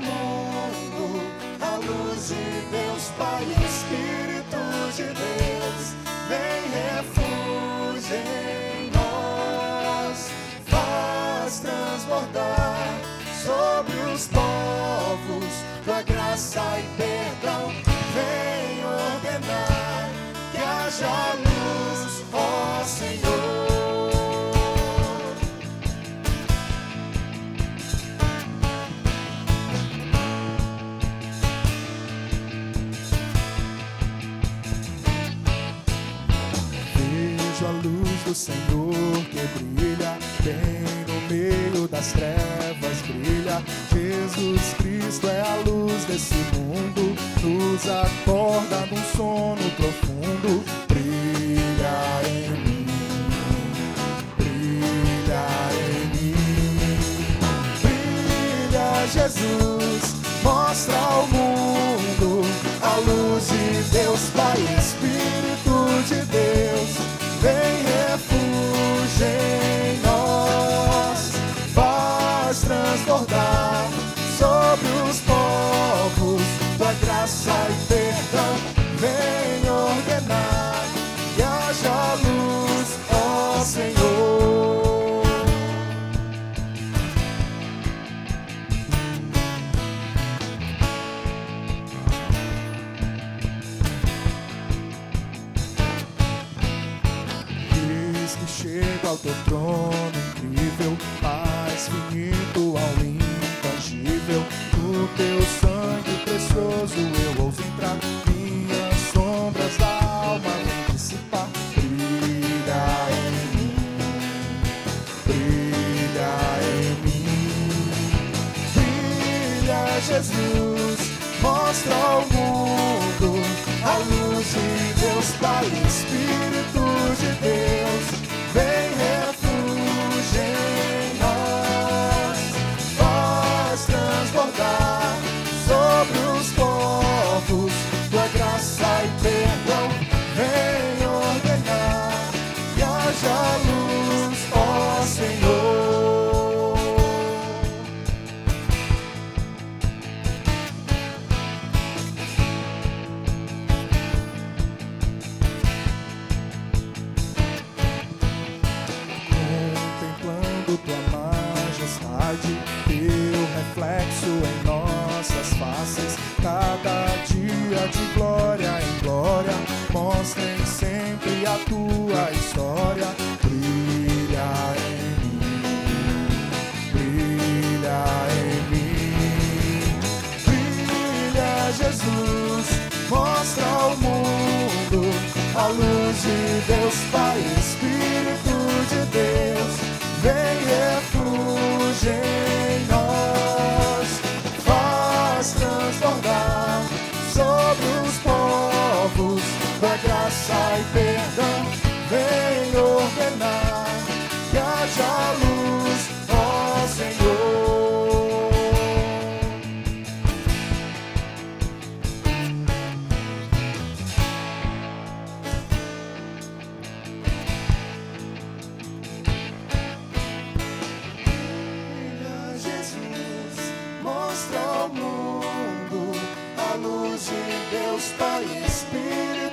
mundo a luz de Deus, Pai e Espírito de Deus, vem refúgio em nós, faz transbordar sobre os povos tua graça e bênção. Senhor que brilha bem no meio das trevas, brilha. Jesus Cristo é a luz desse mundo, nos acorda num sono profundo. Brilha em mim, brilha em mim, brilha Jesus, mostra ao mundo a luz de Deus, Pai, teu trono incrível, paz finito ao intangível. No teu sangue precioso eu ouso entrar, minhas sombras da alma vem dissipar. Brilha em mim, brilha em mim, brilha Jesus, mostra ao mundo a luz de Deus, Pai, Espírito majestade, teu reflexo em nossas faces, cada dia de glória em glória, mostrem sempre a tua história, brilha em mim, brilha em mim, brilha Jesus, mostra ao mundo a luz de Deus, Pai, sobre os povos tua graça e perdão, vem ordenar que haja luz, ó Senhor. Jesus, mostra ao mundo luz de Deus, Pai, Espírito